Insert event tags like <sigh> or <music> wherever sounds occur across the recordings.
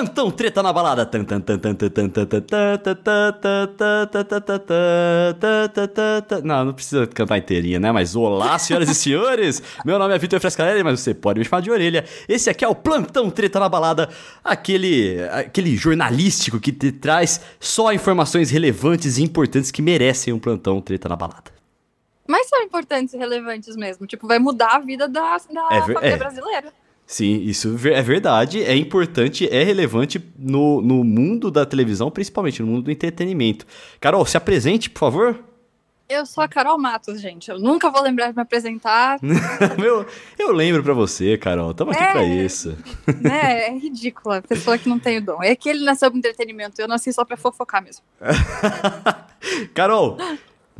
Plantão Treta na Balada. Não, não precisa cantar inteirinha, né? Mas olá, senhoras e senhores. Meu nome é Vitor Frescarelli, mas você pode me chamar de orelha. Esse aqui é o Plantão Treta na Balada, aquele, aquele jornalístico que te traz só informações relevantes e importantes que merecem um Plantão Treta na Balada. Mas são importantes e relevantes mesmo. Tipo, vai mudar a vida da, da É família é. brasileira. Sim, isso ver- é verdade, é importante, é relevante no, no mundo da televisão, principalmente no mundo do entretenimento. Carol, se apresente, por favor. Eu sou a Carol Matos, gente. Eu nunca vou lembrar de me apresentar. <laughs> Meu, eu lembro pra você, Carol. Tamo aqui É. pra isso. né? É ridícula. Pessoa que não tem o dom. É que ele nasceu pro entretenimento. Eu nasci só pra fofocar mesmo. <laughs> Carol,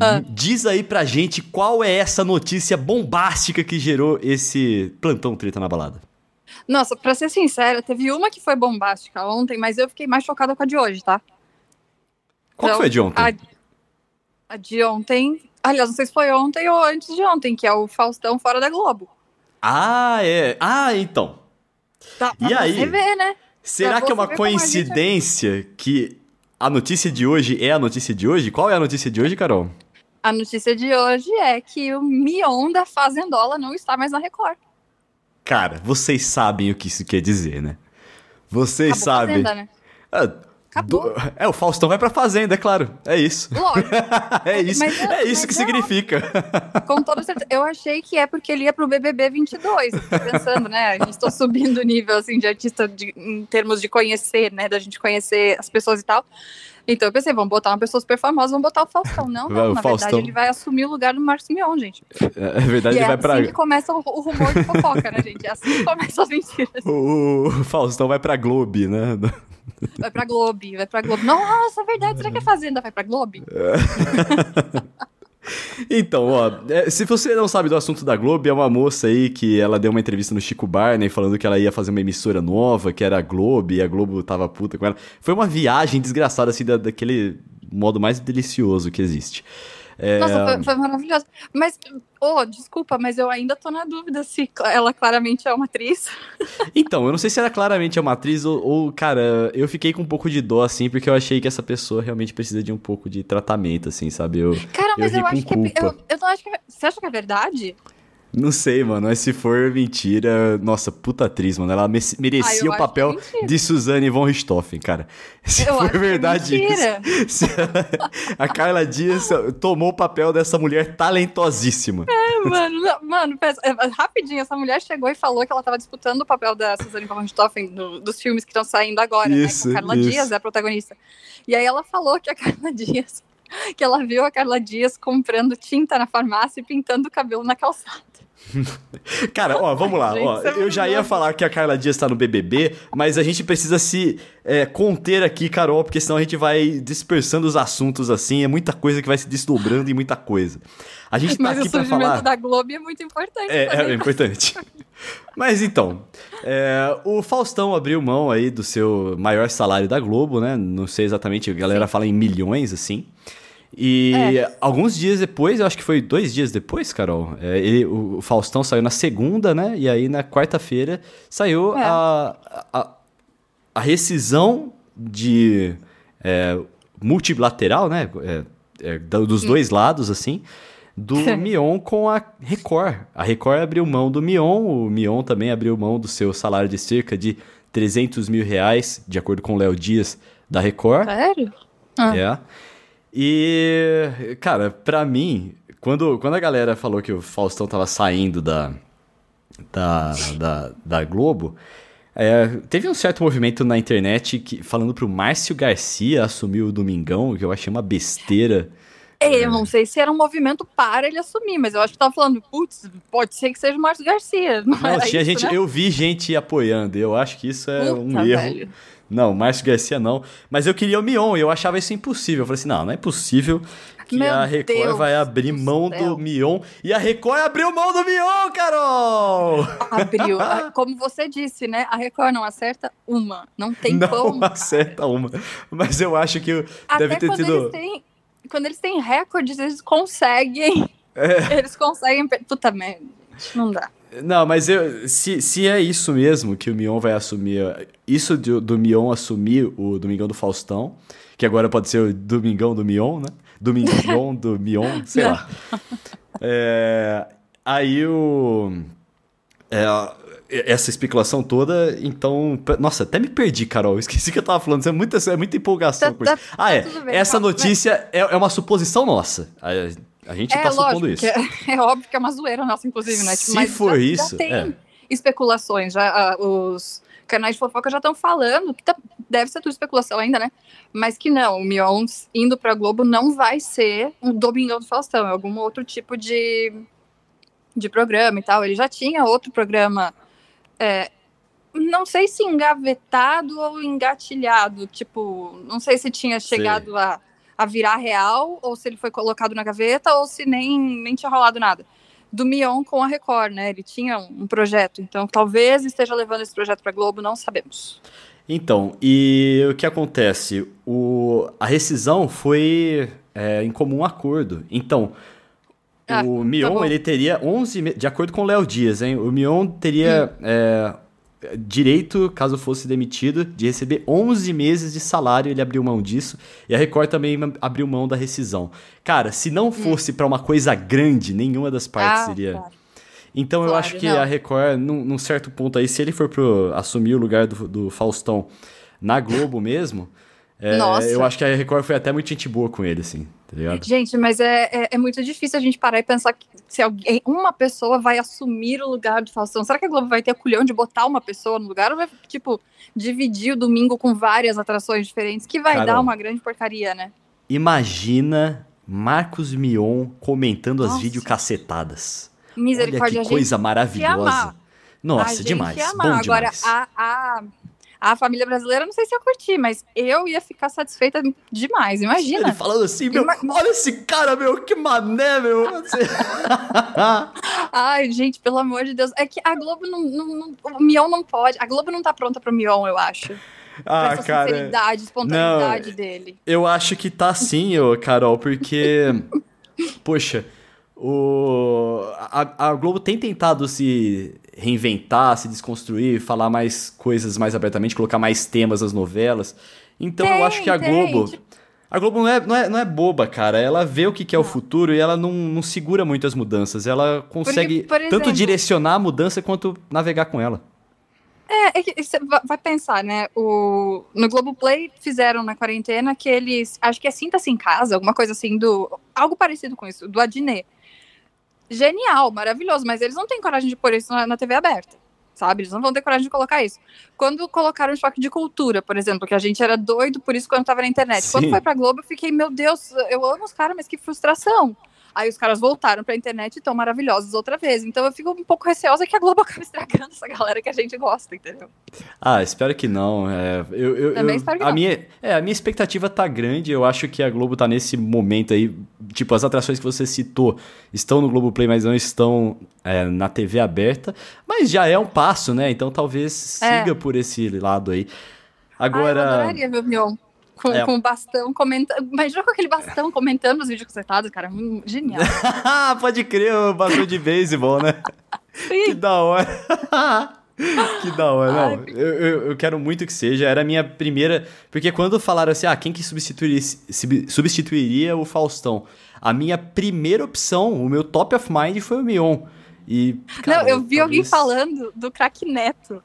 Ah. diz aí pra gente qual é essa notícia bombástica que gerou esse plantão treta na balada. Nossa, pra ser sincera, teve uma que foi bombástica ontem, mas eu fiquei mais chocada com a de hoje, tá? Qual Então, foi a de ontem? A, a de ontem. Aliás, não sei se foi ontem ou antes de ontem, que é o Faustão fora da Globo. Ah, é. Ah, então. Tá, E aí? Você ver, né? Será que é uma ver como a gente coincidência que a notícia de hoje é a notícia de hoje? Qual é a notícia de hoje, Carol? A notícia de hoje é que o Mion da Fazendola não está mais na Record. Cara, vocês sabem o que isso quer dizer, né? Vocês Acabou sabem. Fazenda, né? Ah, Acabou. É, o Faustão vai pra fazenda, é claro. É isso. Lógico, <laughs> é isso, Mas é isso que não. significa. com toda certeza. Eu achei que é porque ele ia pro BBB 22. Eu fiquei pensando, né? A gente tô subindo o nível, assim, de artista de- em termos de conhecer, né? Da gente conhecer as pessoas e tal. Então eu pensei, vamos botar uma pessoa super famosa, vamos botar o Faustão. Não, não, o na Faustão. verdade ele vai assumir o lugar do Marcos Mion, gente. É verdade, e ele é vai pra. assim que começa o, o rumor de fofoca, né, gente? É assim que começam as mentiras. O, o Faustão vai pra Globe, né? Vai pra Globo, vai pra Globo. Nossa, é verdade, será que a Fazenda vai pra Globo? <laughs> Então, ó, é, se você não sabe do assunto da Globo, é uma moça aí que ela deu uma entrevista no Chico Barney falando que ela ia fazer uma emissora nova, que era a Globo, e a Globo tava puta com ela. Foi uma viagem desgraçada, assim, da, daquele modo mais delicioso que existe. É, Nossa, foi, foi maravilhoso. Mas, oh, desculpa, mas eu ainda tô na dúvida se ela claramente é uma atriz. <laughs> Então, eu não sei se era claramente uma atriz ou, ou, cara, eu fiquei com um pouco de dó, assim, porque eu achei que essa pessoa realmente precisa de um pouco de tratamento, assim, sabe? Eu Cara, mas eu, com acho que é, eu, eu não acho que é, Você acha que é verdade? Não sei, mano, mas se for mentira, nossa, puta atriz, mano, ela me- Ah, merecia eu o papel é de Suzane von Richthofen, cara. <laughs> Se Eu for é verdade mentira. isso, ela- <laughs> a Carla Dias tomou o papel dessa mulher talentosíssima. É, mano, não, mano, pensa, é, rapidinho, essa mulher chegou e falou que ela tava disputando o papel da Suzane von Richthofen do- dos filmes que estão saindo agora, Isso, né? Com a Carla isso. Dias é a protagonista. E aí ela falou que a <laughs> Carla Dias, <laughs> que ela viu a Carla Dias comprando tinta na farmácia e pintando o cabelo na calçada. <laughs> Cara, ó, vamos lá. Gente, ó, é eu já ia falar que a Carla Dias tá no BBB, mas a gente precisa se é, conter aqui, Carol, porque senão a gente vai dispersando os assuntos assim. É muita coisa que vai se desdobrando e muita coisa. A gente tá Mas o aqui surgimento falar. da Globo é muito importante. É, é, também. é importante. Mas então, é, o Faustão abriu mão aí do seu maior salário da Globo, né? Não sei exatamente, a galera fala em milhões, assim. E É. alguns dias depois, eu acho que foi dois dias depois, Carol, é, ele- o Faustão saiu na segunda, né? E aí na quarta-feira saiu É. a, a, a rescisão de é, multilateral, né? É, é, dos dois lados, assim, do <laughs> Mion com a Record. A Record abriu mão do Mion, o Mion também abriu mão do seu salário de cerca de 300 mil reais, de acordo com o Léo Dias, da Record. Sério? Ah. É. E, cara, pra mim, quando, quando a galera falou que o Faustão tava saindo da, da, da, da Globo, é, teve um certo movimento na internet que, falando pro Márcio Garcia assumir o Domingão, que eu achei uma besteira. É, Eu não sei se era um movimento para ele assumir, mas eu acho que tava falando, putz, pode ser que seja o Márcio Garcia. Não, Não, tinha isso, gente, né? eu vi gente apoiando, eu acho que isso é um Puta, erro. velho. Não, Márcio Garcia não. Mas eu queria o Mion e eu achava isso impossível. Eu falei assim: não, não é possível que Meu a Record Deus vai abrir do mão céu. do Mion. E a Record abriu mão do Mion, Carol! Abriu. <laughs> Ah, Como você disse, né? A Record não acerta uma. Não tem não como. acerta uma. Mas eu acho que Até deve ter quando tido. eles têm. Quando eles têm recordes, eles conseguem. É. Eles conseguem. Puta merda, não dá. Não, mas eu, se, se é isso mesmo que o Mion vai assumir, isso do, do Mion assumir o Domingão do Faustão, que agora pode ser o Domingão do Mion, né? Domingão <laughs> do Mion, sei lá. É, aí o. É, essa especulação toda, então. Nossa, até me perdi, Carol. <laughs> Esqueci que eu tava falando. Isso é muita, é muita empolgação. Tá, tá, ah, é. Tá bem, essa notícia é, é uma suposição nossa. A, gente é, tá supondo isso. É, <laughs> é, óbvio que é uma zoeira nossa, inclusive, né? Se for já, isso. Já tem é. especulações, já, uh, os canais de fofoca já estão falando, que tá, deve ser tudo especulação ainda, né? Mas que não, o Mion indo pra Globo não vai ser um Domingão do Faustão, é algum outro tipo de, de programa e tal. Ele já tinha outro programa é, não sei se engavetado ou engatilhado, tipo, não sei se tinha chegado a, a virar real, ou se ele foi colocado na gaveta, ou se nem, nem tinha rolado nada. Do Mion com a Record, né? Ele tinha um, um projeto, então talvez esteja levando esse projeto para Globo, não sabemos. Então, e o que acontece? O, a rescisão foi é, em comum acordo. Então, ah, o tá Mion, tá ele teria 11... De acordo com o Léo Dias, hein? O Mion teria hum. é, direito, caso fosse demitido, de receber 11 meses de salário. Ele abriu mão disso. E a Record também abriu mão da rescisão. Cara, se não hum. fosse hum. para uma coisa grande, nenhuma das partes ah, seria... Claro. Então claro, eu acho que não. a Record, num, num, certo ponto aí, se ele for pro, assumir o lugar do, do Faustão na Globo mesmo... É, eu acho que a Record foi até muito gente boa com ele, assim, tá? Gente, mas é, é, é, muito difícil a gente parar e pensar que se alguém, uma pessoa vai assumir o lugar do Faustão. Será que a Globo vai ter a culhão de botar uma pessoa no lugar ou vai, tipo, dividir o domingo com várias atrações diferentes, que vai Carol, dar uma grande porcaria, né? Imagina Marcos Mion comentando Nossa. as videocacetadas. Misericórdia, Olha que coisa maravilhosa. Nossa, demais. Bom Agora, demais. A, a a família brasileira, não sei se ia curtir, mas eu ia ficar satisfeita demais, imagina. Ele falando assim, meu, Ima... olha esse cara, meu, que mané, meu. <laughs> Ai, gente, pelo amor de Deus. É que a Globo não, não, não, O Mion não pode. A Globo não tá pronta pro Mion, eu acho. Ah, essa cara. sinceridade, espontaneidade não, dele. Eu acho que tá sim, ô, Carol, porque. <laughs> poxa. O, a, a Globo tem tentado se reinventar, se desconstruir, falar mais coisas mais abertamente, colocar mais temas nas novelas. Então tem, eu acho que a Globo. Tipo a Globo não é, não, é, não é boba, cara. Ela vê o que, que é o futuro e ela não, não segura muito as mudanças. Ela consegue por exemplo, tanto direcionar a mudança quanto navegar com ela. É, é que você vai pensar, né? O, no Globoplay fizeram na quarentena que eles. Acho que é Sinta-se em Casa, alguma coisa assim, do. Algo parecido com isso, do Adnet genial, maravilhoso, mas eles não têm coragem de pôr isso na, na TV aberta, sabe? Eles não vão ter coragem de colocar isso. Quando colocaram o choque de cultura, por exemplo, que a gente era doido por isso quando tava na internet. Sim. Quando foi pra Globo, eu fiquei, meu Deus, eu amo os caras, mas que frustração. Aí os caras voltaram pra internet e estão maravilhosos outra vez. Então eu fico um pouco receosa que a Globo <laughs> acabe estragando essa galera que a gente gosta, entendeu? Ah, espero que não. É, eu, eu, Também eu, espero que a não. Minha, é, a minha expectativa tá grande. Eu acho que a Globo tá nesse momento aí. Tipo, as atrações que você citou estão no Globoplay, mas não estão é, na TV aberta. Mas já é um passo, né? Então talvez é. siga por esse lado aí. Agora. Ah, eu adoraria ver o Mion com, é. com bastão comentando. Imagina com aquele bastão comentando os vídeos consertados, cara. Hum, genial. <laughs> Pode crer, o bastão de beisebol, né? <laughs> Sim. Que da hora. <laughs> que da hora, não. Eu, eu, eu, quero muito que seja. Era a minha primeira. Porque quando falaram assim, ah, quem que substituiria, substituiria o Faustão? A minha primeira opção, o meu top of mind foi o Mion. E, cara, não, eu vi talvez... alguém falando do craque Neto.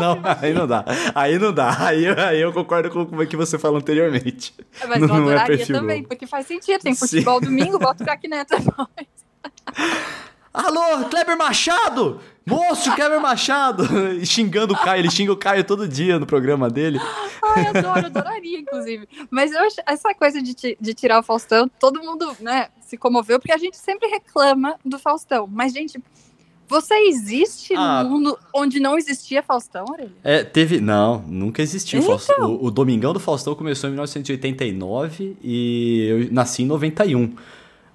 Não, aí não dá. Aí não dá. Aí, aí eu concordo com o que você falou anteriormente. Mas não, eu é adoraria é também, porque faz sentido. Tem futebol Sim. domingo, bota o craque neto. Alô, Kleber Machado! Moço, Kleber Machado! xingando o Caio, ele xinga o Caio todo dia no programa dele. Ai, adoro, adoraria, inclusive. Mas eu essa coisa de, de tirar o Faustão, todo mundo, né, se comoveu, porque a gente sempre reclama do Faustão. Mas, gente, você existe ah, no mundo onde não existia Faustão, Aurelia? É, teve. Não, nunca existiu. Então. O, o, Domingão do Faustão começou em 1989 e eu nasci em 91.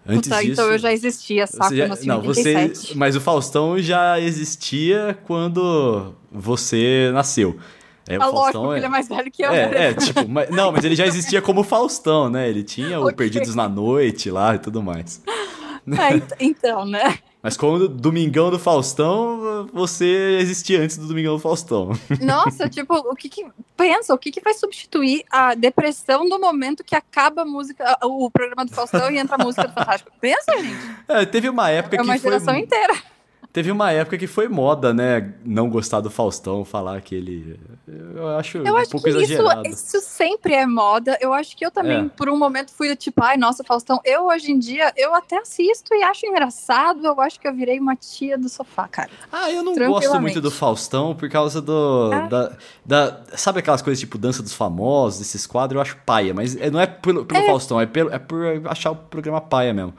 Antes Puta, disso, então eu já existia, saco, já, não, 87. você, Mas o Faustão já existia quando você nasceu. É, ah, Faustão lógico, é... ele é mais velho que eu. É, né? é tipo, mas, não, mas ele já existia como Faustão, né? Ele tinha o <laughs> okay. Perdidos na Noite lá e tudo mais. É, então, né? Mas como Domingão do Faustão, você existia antes do Domingão do Faustão. <laughs> Nossa, tipo, o que que. Pensa, o que que vai substituir a depressão do momento que acaba a música, o programa do Faustão e entra a música do Fantástico? Pensa, gente. É, teve uma época É uma que foi. geração inteira. Teve uma época que foi moda, né? Não gostar do Faustão, falar que ele. Eu acho Eu um acho pouco que isso, exagerado. isso sempre é moda. Eu acho que eu também, É. por um momento, fui do tipo, ai, nossa, Faustão. Eu, hoje em dia, eu até assisto e acho engraçado. Eu acho que eu virei uma tia do sofá, cara. Ah, eu não gosto muito do Faustão por causa do. Ah. Da, da- sabe aquelas coisas tipo Dança dos Famosos, esses quadros, eu acho paia. Mas é- não é pelo, pelo Faustão, é, pelo, é por achar o programa paia mesmo.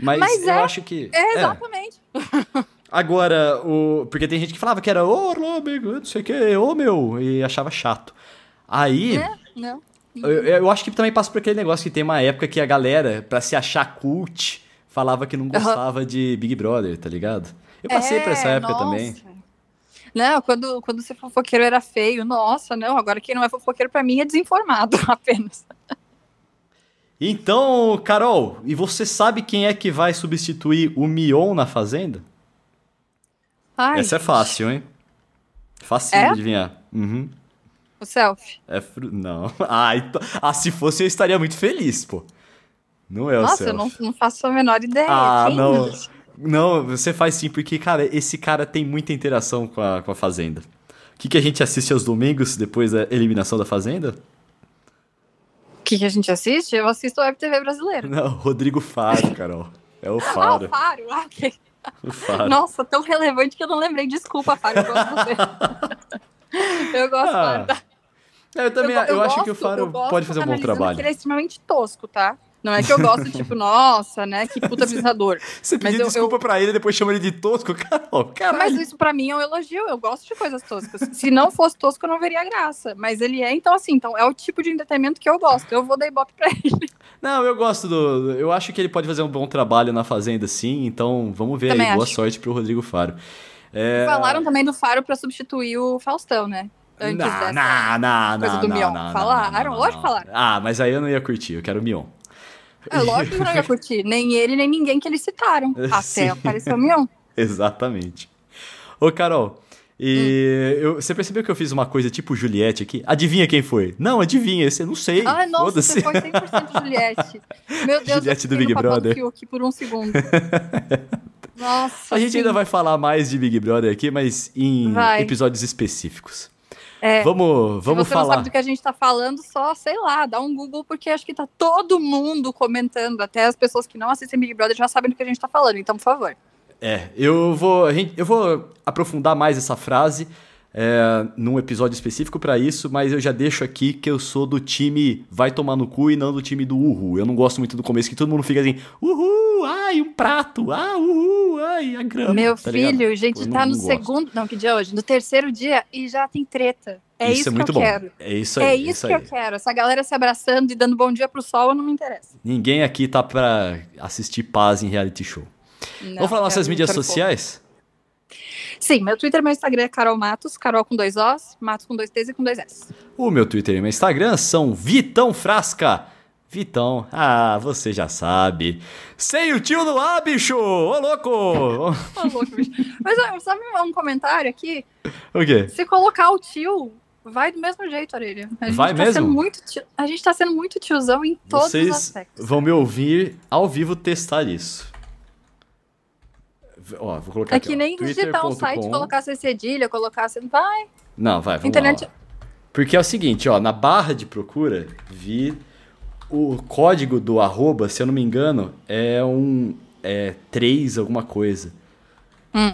Mas, Mas eu é. acho que. É, é. exatamente. <laughs> Agora, o. Porque tem gente que falava que era, ô, oh, amigo, não sei o que, ô meu, e achava chato. Aí. É, não. Eu, eu acho que também passa por aquele negócio que tem uma época que a galera, pra se achar cult, falava que não gostava de Big Brother, tá ligado? Eu passei por essa É, época nossa. também. Não, quando, quando ser fofoqueiro era feio, nossa, não. Agora quem não é fofoqueiro pra mim é desinformado <laughs> apenas. Então, Carol, e você sabe quem é que vai substituir o Mion na Fazenda? Ai, Essa é fácil, hein? Facinho É? de adivinhar. Uhum. O selfie. É fru... Não. <laughs> Ah, então... ah, se fosse eu estaria muito feliz, pô. Não é o Nossa, céu. eu não, não faço a menor ideia. Ah, Quem? não. Não, você faz sim, porque, cara, esse cara tem muita interação com a, com a Fazenda. O que, que a gente assiste aos domingos depois da eliminação da Fazenda? O que, que a gente assiste? Eu assisto a Web TV brasileira. Não, Rodrigo Faro, Carol. É o Ah, Faro. o Faro. Ah, ok. O Faro. Nossa, tão relevante que eu não lembrei. Desculpa, Faro. Eu gosto de <laughs> eu gosto, Ah, Faro. Eu também, eu, acho que o gosto- Faro eu gosto pode fazer um bom trabalho. que Ele é extremamente tosco, tá? Não é que eu gosto, tipo, <laughs> nossa, né? Que puta apresentador. Você pediu eu- desculpa pra ele e depois chama ele de tosco, <laughs> Carol. Caralho. Mas isso pra mim é um elogio. Eu gosto de coisas toscas. Se não fosse tosco, eu não veria graça. Mas ele é, então, assim, então é o tipo de entretenimento que eu gosto. Eu vou dar ibope pra ele. Não, eu gosto do. Eu acho que ele pode fazer um bom trabalho na Fazenda, sim. Então, vamos ver Também aí. Boa acho. sorte pro Rodrigo Faro. É... Falaram também do Faro pra substituir o Faustão, né? Antes Não, dessa. não, não, coisa não, do não, Mion. não, Falaram? não, não, Lógico que falaram. Ah, mas aí eu não ia curtir, eu quero o Mion. É lógico que não ia <laughs> curtir. Nem ele, nem ninguém que eles citaram. <laughs> Sim. Até apareceu o Mion. <laughs> Exatamente. Ô, Carol, e Hum. eu- você percebeu que eu fiz uma coisa tipo Juliette aqui? Adivinha quem foi? Não, adivinha, você não sei. Ai, nossa, você foi 100% Juliette. Meu Deus, Juliette do Big Brother. Fiuk por um segundo. Nossa, A gente sim. ainda vai falar mais de Big Brother aqui, mas em Vai. episódios específicos. É. Vamos, vamos Se você não falar. sabe do que a gente tá falando, só, sei lá, dá um Google, porque acho que tá todo mundo comentando. Até as pessoas que não assistem Big Brother já sabem do que a gente tá falando. Então, por favor. É, eu vou, eu vou aprofundar mais essa frase é, num episódio específico pra isso, mas eu já deixo aqui que eu sou do time vai tomar no cu e não do time do uhul. Eu não gosto muito do começo que todo mundo fica assim, uhul, ai, um prato, ah, uhul, ai, a grama. Meu tá ligado? filho, gente, Eu não- tá no gosto. segundo. Não, que dia é hoje? No terceiro dia e já tem treta. É isso, é muito que eu bom. quero. É isso aí. é isso, que aí. eu quero. Essa galera se abraçando e dando bom dia pro sol não me interessa. Ninguém aqui tá pra assistir paz em reality show. Não, Vamos falar nossas mídias sociais? Sim, meu Twitter e meu Instagram é Carol Matos, Carol com dois Os, Matos com dois T's e com dois S. O meu Twitter e meu Instagram são Vitão Frasca. Vitão, ah, você já sabe. Sem o tio no ar, bicho! Ô, louco! Ô, louco, bicho. Mas sabe um comentário aqui? o quê? Se colocar o tio, vai do mesmo jeito, Orelha. A gente Vai tá mesmo? Sendo muito tio- a gente tá sendo muito tiozão em todos os Vocês aspectos. vão me ouvir ao vivo testar isso. Ó, vou colocar É aqui, que ó, nem digitar um site, colocar C cedilha, colocar assim, vai. Não, vai, vamos Internet- lá. ó. Porque é o seguinte, ó, na barra de procura, vi o código do arroba, se eu não me engano, é um é 3 alguma coisa. Hum.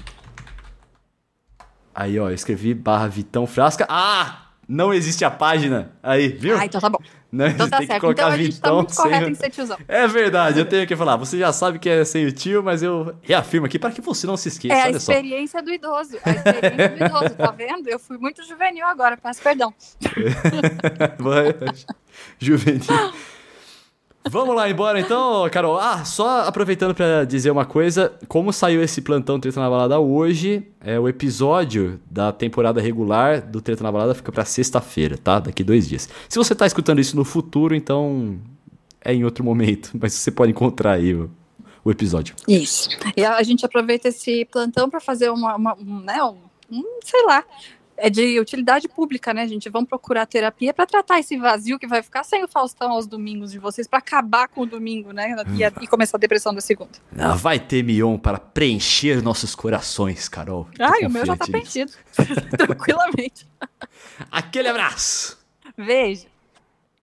Aí, ó, eu escrevi barra Vitão Frasca. Ah! Não existe a página. Aí, viu? Ah, então tá bom. Não, Então tá tem que certo. colocar Então a gente tá sem correto o- em ser tiozão. É verdade, eu tenho que falar. Você já sabe que é sem o tio, mas eu reafirmo aqui para que você não se esqueça. É a Olha só. experiência do idoso. A experiência do idoso, tá vendo? Eu fui muito juvenil agora, peço perdão. <laughs> Juvenil. Vamos lá embora então, Carol. Ah, só aproveitando pra dizer uma coisa, como saiu esse plantão Treta na Balada hoje, é o episódio da temporada regular do Treta na Balada fica pra sexta-feira, tá? Daqui dois dias. Se você tá escutando isso no futuro, então é em outro momento, <laughs> mas você pode encontrar aí o, o episódio. Isso. E a, a gente aproveita esse plantão para fazer uma, uma um, né, um, um, sei lá, é de utilidade pública, né, gente? Vamos procurar terapia para tratar esse vazio que vai ficar sem o Faustão aos domingos de vocês, para acabar com o domingo, né? E, e, começar a depressão da segunda. Ah, vai ter Mion para preencher nossos corações, Carol. Ai, o meu já tá preenchido. <laughs> Tranquilamente. Aquele abraço. Beijo.